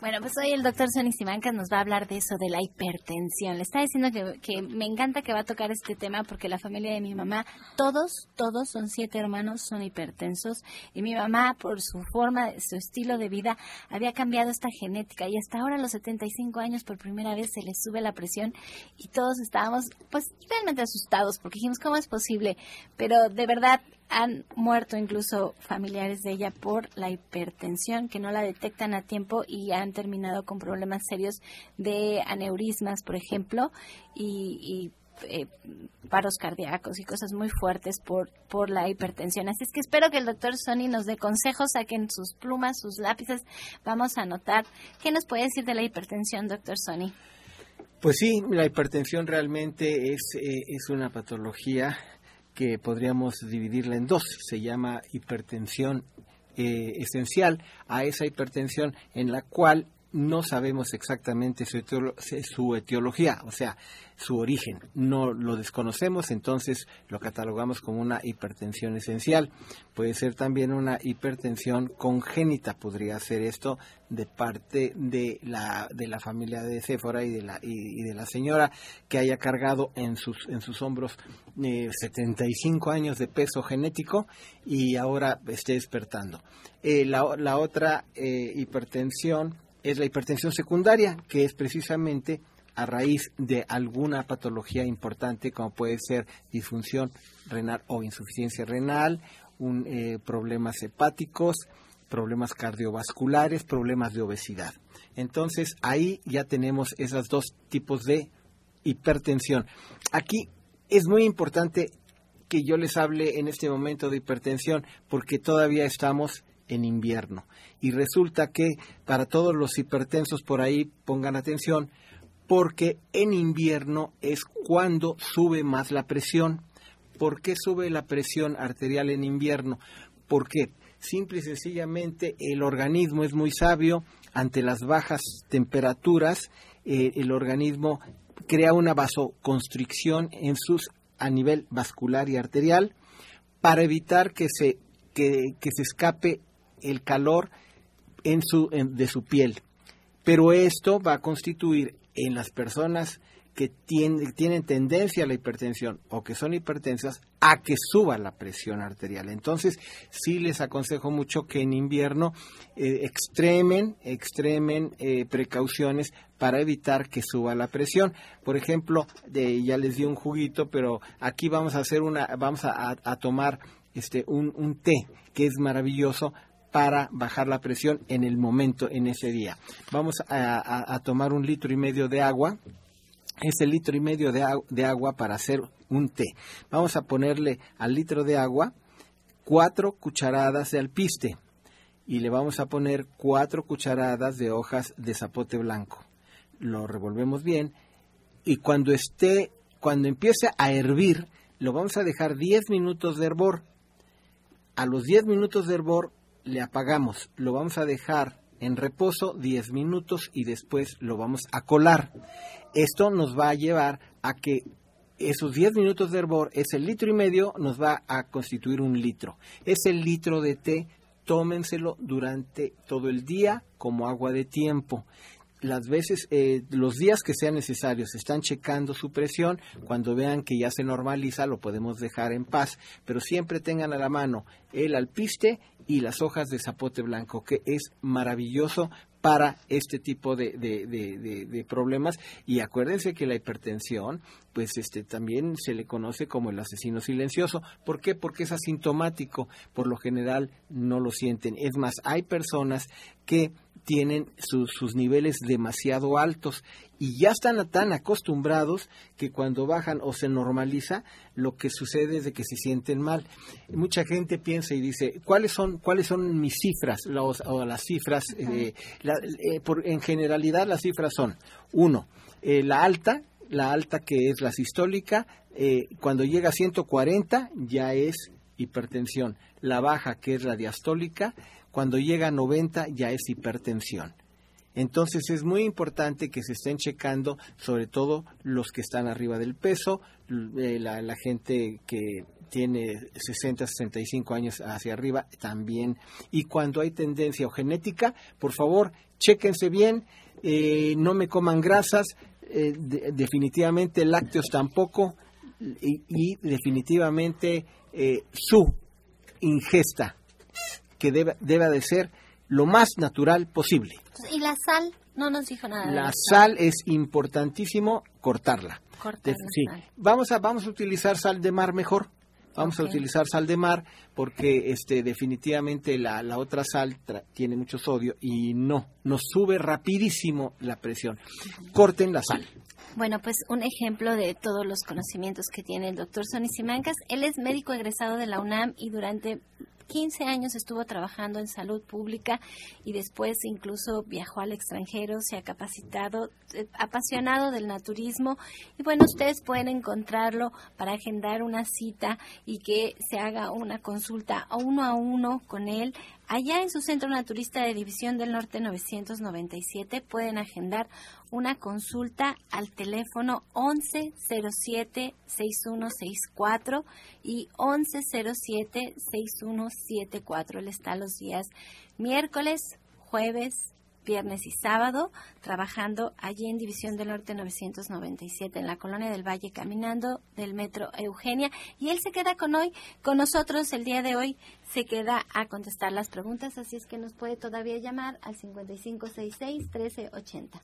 Bueno, pues hoy el doctor Sonny Simancas nos va a hablar de eso, de la hipertensión. Le está diciendo que, me encanta que va a tocar este tema porque la familia de mi mamá, todos, todos son siete hermanos, son hipertensos. Y mi mamá, por su forma, su estilo de vida, había cambiado esta genética. Y hasta ahora, a los 75 años, por primera vez se le sube la presión. Y todos estábamos, pues, realmente asustados porque dijimos, ¿cómo es posible? Pero de verdad, han muerto incluso familiares de ella por la hipertensión, que no la detectan a tiempo y han terminado con problemas serios de aneurismas, por ejemplo, y, eh, paros cardíacos y cosas muy fuertes por, por la hipertensión. Así es que espero que el doctor Sony nos dé consejos, saquen sus plumas, sus lápices, vamos a anotar. ¿Qué nos puede decir de la hipertensión, doctor Sony? Pues sí, la hipertensión realmente es, eh, es una patología que podríamos dividirla en dos. Se llama hipertensión eh, esencial a esa hipertensión en la cual no sabemos exactamente su, etiolo su, etiología, o sea, su origen. No lo desconocemos, entonces lo catalogamos como una hipertensión esencial. Puede ser también una hipertensión congénita, podría ser esto de parte de la, de la familia de Céfora y de la, y, y de la señora que haya cargado en sus, en sus hombros eh, 75 años de peso genético y ahora esté despertando. Eh, la, la, otra eh, hipertensión es la hipertensión secundaria, que es precisamente a raíz de alguna patología importante como puede ser disfunción renal o insuficiencia renal, un, eh, problemas hepáticos, problemas cardiovasculares, problemas de obesidad. Entonces ahí ya tenemos esos dos tipos de hipertensión. Aquí es muy importante que yo les hable en este momento de hipertensión porque todavía estamos en invierno. Y resulta que para todos los hipertensos por ahí pongan atención, porque en invierno es cuando sube más la presión. ¿Por qué sube la presión arterial en invierno? Porque simple y sencillamente el organismo es muy sabio ante las bajas temperaturas, eh, el organismo crea una vasoconstricción en sus a nivel vascular y arterial para evitar que se que, que se escape el calor en su, de su piel. Pero esto va a constituir en las personas que tienen, tienen tendencia a la hipertensión o que son hipertensas a que suba la presión arterial. Entonces, sí les aconsejo mucho que en invierno eh, extremen, extremen eh, precauciones para evitar que suba la presión. Por ejemplo, de, ya les di un juguito, pero aquí vamos a hacer una, vamos a, a tomar este un, un té que es maravilloso para bajar la presión en el momento, en ese día. Vamos a, tomar un litro y medio de agua, ese litro y medio de, de, agua para hacer un té. Vamos a ponerle al litro de agua cuatro cucharadas de alpiste y le vamos a poner cuatro cucharadas de hojas de zapote blanco. Lo revolvemos bien y cuando esté, cuando empiece a hervir, lo vamos a dejar 10 minutos de hervor. A los 10 minutos de hervor le apagamos, lo vamos a dejar en reposo 10 minutos y después lo vamos a colar. Esto nos va a llevar a que esos 10 minutos de hervor, ese litro y medio, nos va a constituir un litro. Ese litro de té, tómenselo durante todo el día como agua de tiempo las veces, eh, los días que sean necesarios, están checando su presión, cuando vean que ya se normaliza, lo podemos dejar en paz, pero siempre tengan a la mano el alpiste y las hojas de zapote blanco, que es maravilloso para este tipo de, de, de, de, problemas. Y acuérdense que la hipertensión pues este también se le conoce como el asesino silencioso ¿por qué? porque es asintomático por lo general no lo sienten es más hay personas que tienen sus, sus niveles demasiado altos y ya están tan acostumbrados que cuando bajan o se normaliza, lo que sucede es de que se sienten mal. Mucha gente piensa y dice, ¿cuáles son, cuáles son mis cifras? Los- o las cifras, eh, la- eh, por- en generalidad las cifras son, uno, eh, la alta, la alta que es la sistólica, eh, cuando llega a 140 ya es hipertensión. La baja que es la diastólica, cuando llega a 90 ya es hipertensión. Entonces es muy importante que se estén checando, sobre todo los que están arriba del peso, eh, la, la gente que tiene 60, 65 años hacia arriba también. Y cuando hay tendencia o genética, por favor, chéquense bien, eh, no me coman grasas, eh, de- definitivamente lácteos tampoco, y, y definitivamente eh, su ingesta, que debe, deba de ser lo más natural posible. ¿Y la sal? No nos dijo nada. La sal es importantísimo cortarla. Cortar De- la sí. Vamos a vamos a utilizar sal de mar mejor. Vamos a utilizar sal de mar porque este definitivamente la, la otra sal tra- tiene mucho sodio y no nos sube rapidísimo la presión. Corten la sal. Bueno, pues un ejemplo de todos los conocimientos que tiene el doctor Sonny Simancas. Él es médico egresado de la UNAM y durante 15 años estuvo trabajando en salud pública y después incluso viajó al extranjero, se ha capacitado, eh, apasionado del naturismo y bueno, ustedes pueden encontrarlo para agendar una cita y que se haga una consulta uno a uno con él. Allá en su centro naturista de División del Norte 997 pueden agendar una consulta al teléfono 1107-6164 y 1107-6174. Él está los días miércoles, jueves, viernes y sábado trabajando allí en División del Norte 997 en la Colonia del Valle caminando del Metro Eugenia y él se queda con hoy con nosotros el día de hoy se queda a contestar las preguntas así es que nos puede todavía llamar al 5566 1380.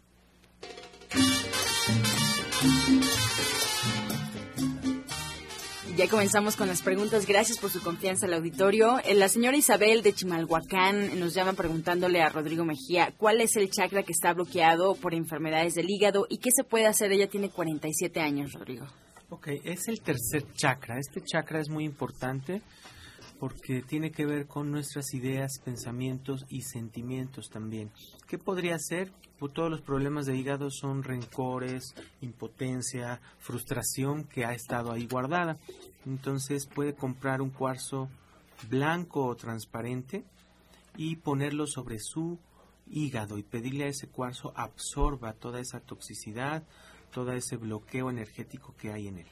Ya comenzamos con las preguntas. Gracias por su confianza al auditorio. Eh, La señora Isabel de Chimalhuacán nos llama preguntándole a Rodrigo Mejía cuál es el chakra que está bloqueado por enfermedades del hígado y qué se puede hacer. Ella tiene 47 años, Rodrigo. Ok, es el tercer chakra. Este chakra es muy importante porque tiene que ver con nuestras ideas, pensamientos y sentimientos también. ¿Qué podría ser? Pues todos los problemas de hígado son rencores, impotencia, frustración que ha estado ahí guardada. Entonces puede comprar un cuarzo blanco o transparente y ponerlo sobre su hígado y pedirle a ese cuarzo absorba toda esa toxicidad, todo ese bloqueo energético que hay en él.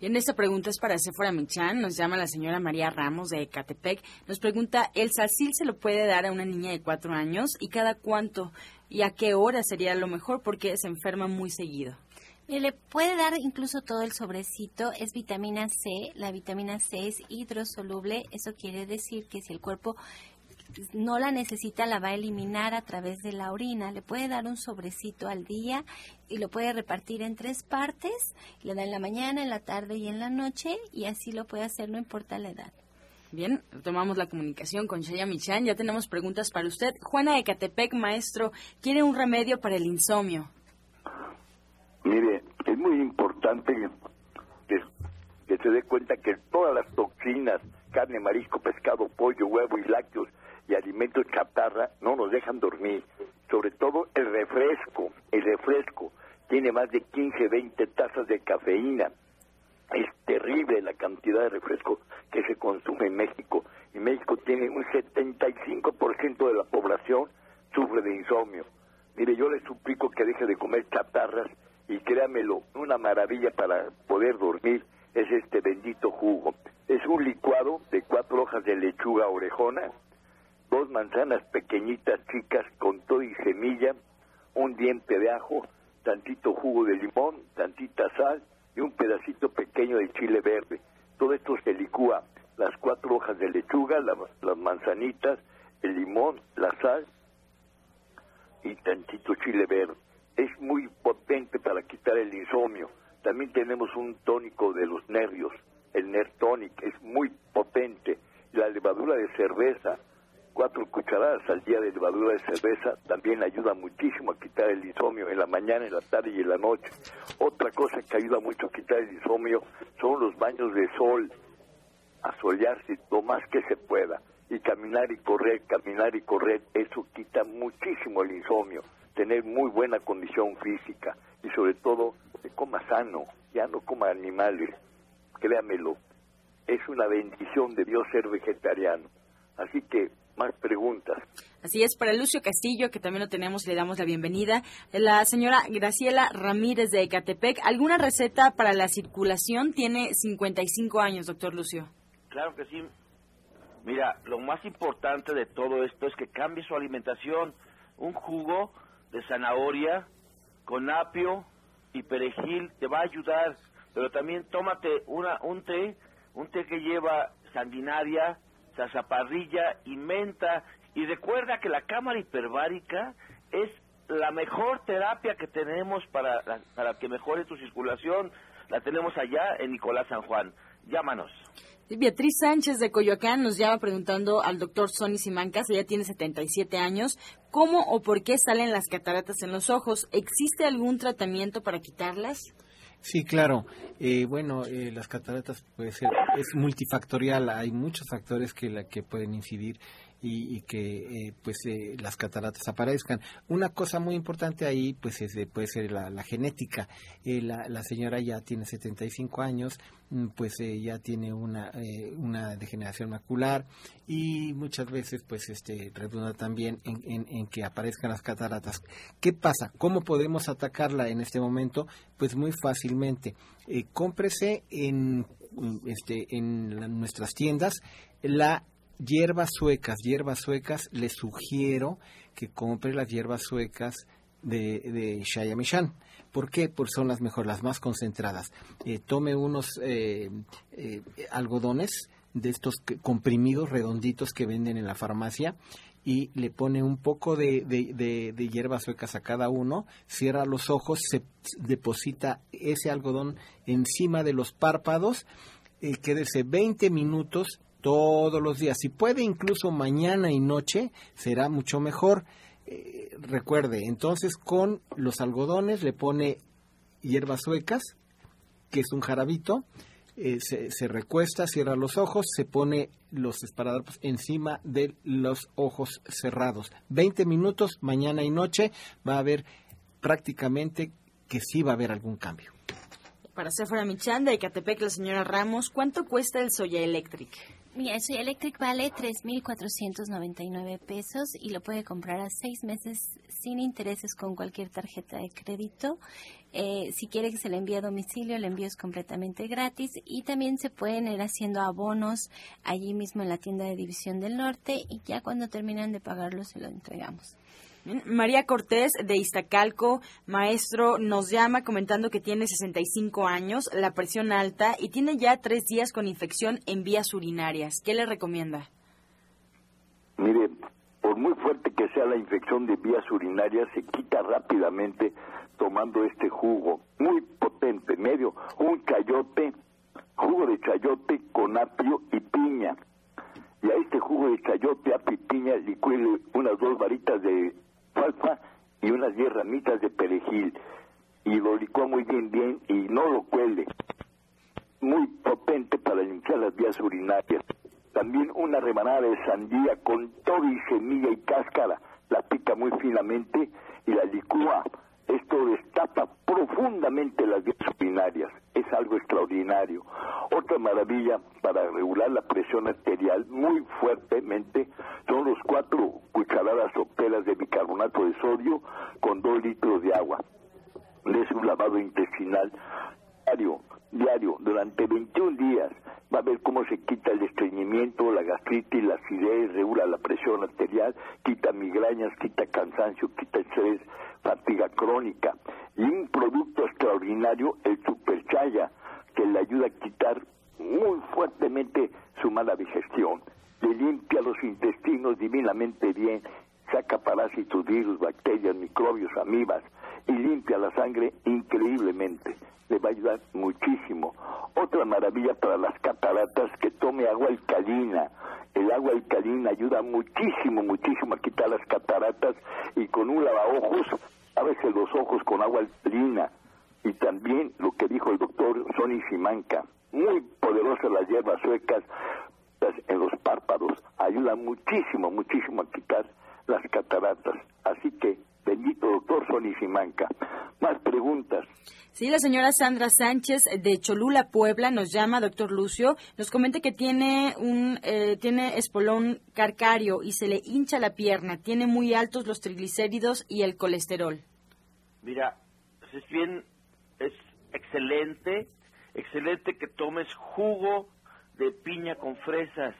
Bien, esta pregunta es para Sephora Michan. Nos llama la señora María Ramos de Ecatepec. Nos pregunta, ¿el salsil se lo puede dar a una niña de cuatro años? ¿Y cada cuánto? ¿Y a qué hora sería lo mejor? Porque se enferma muy seguido. Le puede dar incluso todo el sobrecito, es vitamina C, la vitamina C es hidrosoluble, eso quiere decir que si el cuerpo no la necesita, la va a eliminar a través de la orina. Le puede dar un sobrecito al día y lo puede repartir en tres partes. Le da en la mañana, en la tarde y en la noche y así lo puede hacer, no importa la edad. Bien, tomamos la comunicación con Shaya Michan. Ya tenemos preguntas para usted. Juana de Catepec, maestro, quiere un remedio para el insomnio. Mire, es muy importante que, que se dé cuenta que todas las toxinas, carne, marisco, pescado, pollo, huevo y lácteos y alimentos chatarra no nos dejan dormir. Sobre todo el refresco. El refresco tiene más de 15, 20 tazas de cafeína. Es terrible la cantidad de refresco que se consume en México. Y México tiene un 75% de la población sufre de insomnio. Mire, yo le suplico que deje de comer chatarras y créamelo, una maravilla para poder dormir es este bendito jugo. Es un licuado de cuatro hojas de lechuga orejona, dos manzanas pequeñitas chicas con todo y semilla, un diente de ajo, tantito jugo de limón, tantita sal y un pedacito pequeño de chile verde. Todo esto se licúa, las cuatro hojas de lechuga, la- las manzanitas, el limón, la sal y tantito chile verde. Es muy potente para quitar el insomnio. También tenemos un tónico de los nervios, el Nertonic, es muy potente. La levadura de cerveza cuatro cucharadas al día de levadura de cerveza también ayuda muchísimo a quitar el insomnio en la mañana, en la tarde y en la noche. Otra cosa que ayuda mucho a quitar el insomnio son los baños de sol, asolearse lo más que se pueda y caminar y correr, caminar y correr, eso quita muchísimo el insomnio, tener muy buena condición física y sobre todo que coma sano, ya no coma animales, créamelo, es una bendición de Dios ser vegetariano. Así que más preguntas. Así es, para Lucio Castillo, que también lo tenemos, le damos la bienvenida. La señora Graciela Ramírez de Ecatepec, ¿alguna receta para la circulación? Tiene 55 años, doctor Lucio. Claro que sí. Mira, lo más importante de todo esto es que cambie su alimentación. Un jugo de zanahoria con apio y perejil te va a ayudar, pero también tómate una, un té, un té que lleva sanguinaria, zazaparrilla y menta. Y recuerda que la cámara hiperbárica es la mejor terapia que tenemos para, para que mejore tu circulación. La tenemos allá en Nicolás San Juan. Llámanos. Beatriz Sánchez de Coyoacán nos llama preguntando al doctor Sonny Simancas, ella tiene 77 años, ¿cómo o por qué salen las cataratas en los ojos? ¿Existe algún tratamiento para quitarlas? Sí, claro. Eh, bueno, eh, las cataratas puede ser es multifactorial. Hay muchos factores que la que pueden incidir y, y que eh, pues eh, las cataratas aparezcan. Una cosa muy importante ahí pues es, puede ser la, genética. Eh, la, señora ya tiene 75 años, mm, pues ya tiene una, una degeneración macular y muchas veces pues este redunda también en, que aparezcan las cataratas. ¿Qué pasa? ¿Cómo podemos atacarla en este momento? Pues muy fácilmente. cómprese en este, en nuestras tiendas la hierbas suecas, hierbas suecas, les sugiero que compre las hierbas suecas de, de Shayamishan. ¿Por qué? Porque son las mejores, las más concentradas. Eh, tome unos eh, eh, algodones de estos comprimidos redonditos que venden en la farmacia y le pone un poco de, de, hierbas suecas a cada uno, cierra los ojos, se deposita ese algodón encima de los párpados, quédese 20 minutos todos los días. Si puede incluso mañana y noche, será mucho mejor. Eh, recuerde, entonces con los algodones le pone hierbas suecas, que es un jarabito, eh, se, recuesta, cierra los ojos, se pone los esparadrapos encima de los ojos cerrados. 20 minutos, mañana y noche, va a haber prácticamente que sí va a haber algún cambio. Para Sephora Michan de Ecatepec, la señora Ramos, ¿cuánto cuesta el Soya Electric? Mira, Electric vale 3.499 pesos y lo puede comprar a seis meses sin intereses con cualquier tarjeta de crédito. Eh, si quiere que se le envíe a domicilio, el envío es completamente gratis y también se pueden ir haciendo abonos allí mismo en la tienda de División del Norte y ya cuando terminan de pagarlo se lo entregamos. María Cortés de Iztacalco, maestro, nos llama comentando que tiene 65 años, la presión alta y tiene ya tres días con infección en vías urinarias. ¿Qué le recomienda? Mire, por muy fuerte que sea la infección de vías urinarias, se quita rápidamente tomando este jugo, muy potente, medio, un chayote, jugo de chayote con apio y piña. Y a este jugo de chayote, apio y piña, licúele unas dos varitas de falfa y unas 10 ramitas de perejil. Y lo licúa muy bien bien y no lo cuele. Muy potente para limpiar las vías urinarias. También una rebanada de sandía con todo y semilla y cáscara. La pica muy finamente y la licúa esto destapa profundamente las vías urinarias. Es algo extraordinario. Otra maravilla para regular la presión arterial muy fuertemente son los cuatro cucharadas soperas de bicarbonato de sodio con dos litros de agua. Es un lavado intestinal diario, diario, durante 21 días. Va a ver cómo se quita el estreñimiento, la gastritis, la acidez, regula la presión arterial, quita migrañas, quita cansancio, quita estrés, fatiga crónica. Y un producto extraordinario, el Superchaya, que le ayuda a quitar muy fuertemente su mala digestión. Le limpia los intestinos divinamente bien, saca parásitos, virus, bacterias, microbios, amibas y limpia la sangre increíblemente. Le va a ayudar muchísimo. Otra maravilla para las cataratas, que tome agua alcalina. el agua alcalina ayuda muchísimo, muchísimo a quitar las cataratas y con un lavaojos, a veces los ojos con agua alcalina. Y también lo que dijo el doctor Sonny Simanca, muy poderosas las hierbas suecas las- en los párpados, ayudan muchísimo, muchísimo a quitar las cataratas. Así que, bendito doctor Sonny Simanca. Más preguntas. Sí, la señora Sandra Sánchez de Cholula, Puebla, nos llama, doctor Lucio, nos comenta que tiene un eh, tiene espolón carcario y se le hincha la pierna, tiene muy altos los triglicéridos y el colesterol. Mira, es bien, es excelente, excelente que tomes jugo de piña con fresas.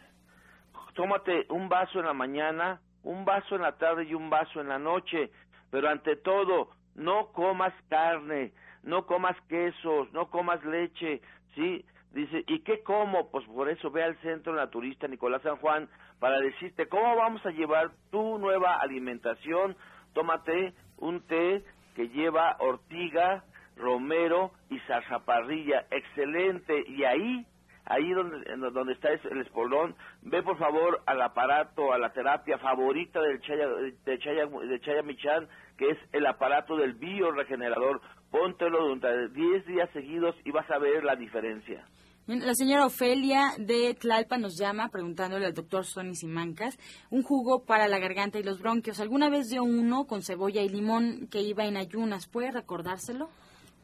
Tómate un vaso en la mañana, un vaso en la tarde y un vaso en la noche, pero ante todo, no comas carne, no comas quesos, no comas leche, ¿sí? Dice, ¿y qué como? Pues por eso ve al Centro Naturista Nicolás San Juan para decirte cómo vamos a llevar tu nueva alimentación. Tómate un té que lleva ortiga, romero y zarzaparrilla. Excelente. Y ahí, ahí donde, en donde está es- el espolón, ve por favor al aparato, a la terapia favorita del Chaya, de Chaya, de Chaya Michan, que es el aparato del bioregenerador. Póntelo durante 10 días seguidos y vas a ver la diferencia. La señora Ofelia de Tlalpa nos llama preguntándole al doctor Sonny Simancas un jugo para la garganta y los bronquios. ¿Alguna vez dio uno con cebolla y limón que iba en ayunas? ¿Puede recordárselo?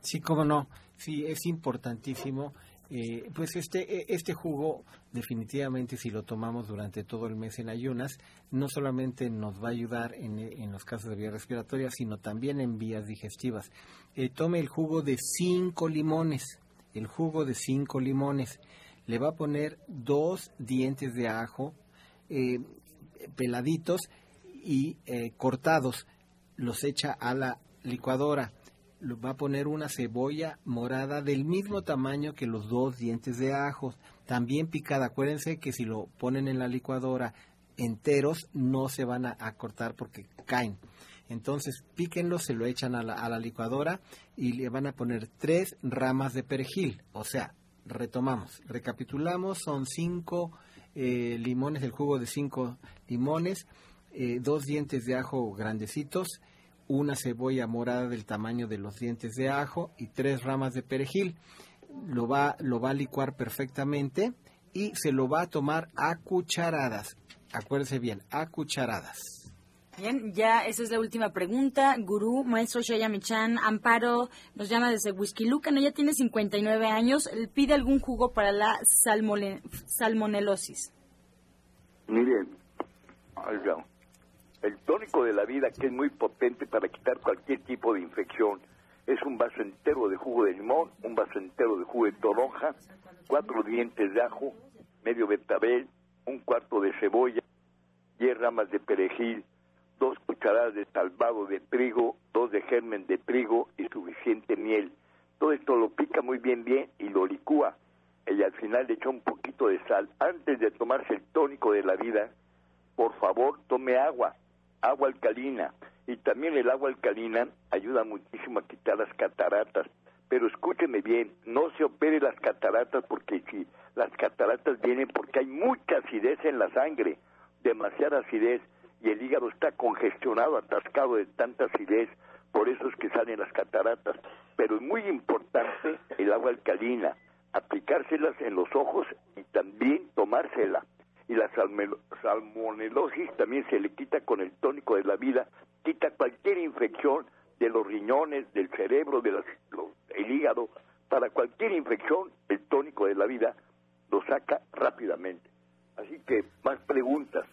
Sí, cómo no. Sí, es importantísimo. Eh, pues este, eh, este jugo, definitivamente, si lo tomamos durante todo el mes en ayunas, no solamente nos va a ayudar en, en los casos de vías respiratorias, sino también en vías digestivas. Eh, tome el jugo de cinco limones, el jugo de cinco limones. Le va a poner dos dientes de ajo eh, peladitos y eh, cortados. Los echa a la licuadora va a poner una cebolla morada del mismo tamaño que los dos dientes de ajo, también picada. Acuérdense que si lo ponen en la licuadora enteros no se van a, a cortar porque caen. Entonces píquenlo, se lo echan a la, a la licuadora y le van a poner tres ramas de perejil. O sea, retomamos, recapitulamos, son cinco eh, limones, el jugo de cinco limones, eh, dos dientes de ajo grandecitos, una cebolla morada del tamaño de los dientes de ajo y tres ramas de perejil. Lo va, lo va a licuar perfectamente y se lo va a tomar a cucharadas. Acuérdese bien, a cucharadas. Bien, ya esa es la última pregunta. Gurú, maestro Shayamichan, Amparo nos llama desde Huizquilucan, ella tiene 59 años, él pide algún jugo para la salmone- salmonelosis. Miren, oiga, el tónico de la vida, que es muy potente para quitar cualquier tipo de infección, es un vaso entero de jugo de limón, un vaso entero de jugo de toronja, cuatro dientes de ajo, medio betabel, un cuarto de cebolla, diez ramas de perejil, dos cucharadas de salvado de trigo, dos de germen de trigo y suficiente miel. Todo esto lo pica muy bien bien y lo licúa. Y al final le echa un poquito de sal. Antes de tomarse el tónico de la vida, por favor tome agua, agua alcalina. Y también el agua alcalina ayuda muchísimo a quitar las cataratas. Pero escúcheme bien, no se opere las cataratas porque si las cataratas vienen porque hay mucha acidez en la sangre, demasiada acidez y el hígado está congestionado, atascado de tanta acidez, por eso es que salen las cataratas. Pero es muy importante el agua alcalina, aplicárselas en los ojos y también tomársela. Y la salmonelosis también se le quita con el tónico de la vida, quita cualquier infección de los riñones, del cerebro, del hígado. Para cualquier infección, el tónico de la vida lo saca rápidamente. Así que más preguntas.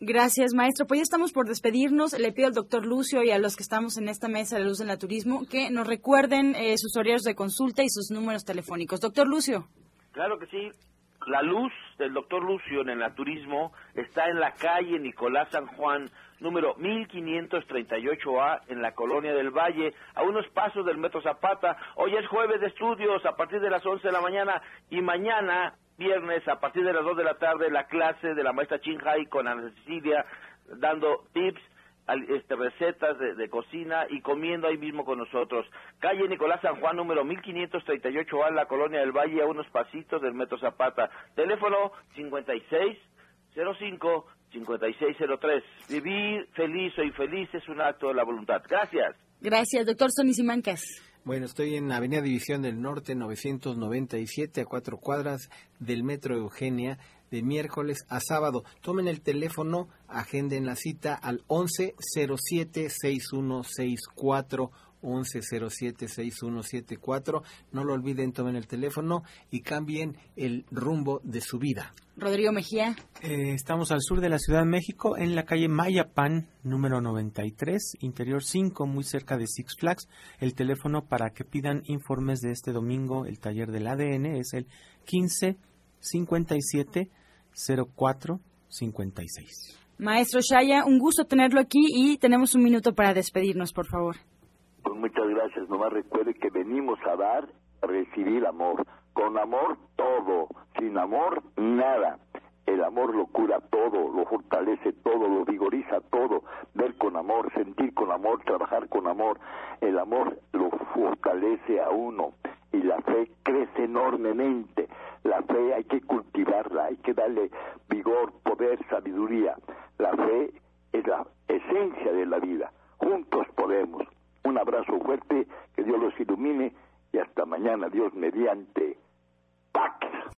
Gracias, maestro. Pues ya estamos por despedirnos. Le pido al doctor Lucio y a los que estamos en esta mesa de luz del naturismo que nos recuerden eh, sus horarios de consulta y sus números telefónicos. Doctor Lucio. Claro que sí. La luz del doctor Lucio en el naturismo está en la calle Nicolás San Juan, número 1538A, en la colonia del Valle, a unos pasos del Metro Zapata. Hoy es jueves de estudios a partir de las 11 de la mañana y mañana, viernes, a partir de las 2 de la tarde, la clase de la maestra Chinhai con Ana Cecilia, dando tips este, recetas de, de cocina y comiendo ahí mismo con nosotros. Calle Nicolás San Juan, número 1538A, en la Colonia del Valle, a unos pasitos del Metro Zapata. Teléfono 56 05-5603. Vivir feliz o infeliz es un acto de la voluntad. Gracias. Gracias, doctor Sonny Simancas. Bueno, estoy en Avenida División del Norte, 997, a cuatro cuadras del Metro Eugenia, de miércoles a sábado. Tomen el teléfono, agenden la cita al 1107-6164. 1107-6174. No lo olviden, tomen el teléfono y cambien el rumbo de su vida. Rodrigo Mejía. Eh, estamos al sur de la Ciudad de México, en la calle Mayapan, número 93, interior 5, muy cerca de Six Flags. El teléfono para que pidan informes de este domingo, el taller del ADN, es el 15 57 04 56. Maestro Shaya, un gusto tenerlo aquí y tenemos un minuto para despedirnos, por favor. Pues muchas gracias. Nomás recuerde que venimos a dar, a recibir amor. Con amor todo, sin amor nada. El amor lo cura todo, lo fortalece todo, lo vigoriza todo. Ver con amor, sentir con amor, trabajar con amor. El amor lo fortalece a uno y la fe crece enormemente. La fe hay que cultivarla, hay que darle vigor, poder, sabiduría. La fe es la esencia de la vida. Juntos podemos. Un abrazo fuerte, que Dios los ilumine y hasta mañana, Dios mediante. Pax.